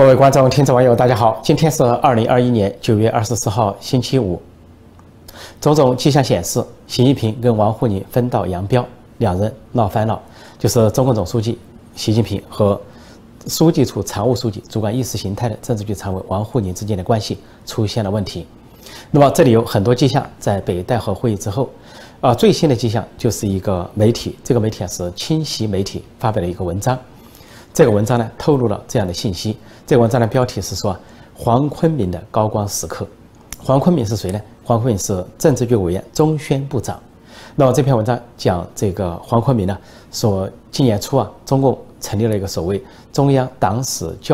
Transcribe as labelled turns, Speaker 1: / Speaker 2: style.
Speaker 1: 各位观众、听众、网友，大家好！今天是二零二一年九月二十四号，星期五。种种迹象显示，习近平跟王沪宁分道扬镳，两人闹翻了。就是中共总书记习近平和书记处常务书记、主管意识形态的政治局常委王沪宁之间的关系出现了问题。那么这里有很多迹象，在北戴河会议之后，啊，最新的迹象就是一个媒体，这个媒体啊是清习媒体发表了一个文章。这个文章呢，透露了这样的信息。这个文章的标题是说黄坤明的高光时刻。黄坤明是谁呢？黄坤明是政治局委员、中宣部长。那么这篇文章讲这个黄坤明呢，说今年初啊，中共成立了一个所谓中央党史教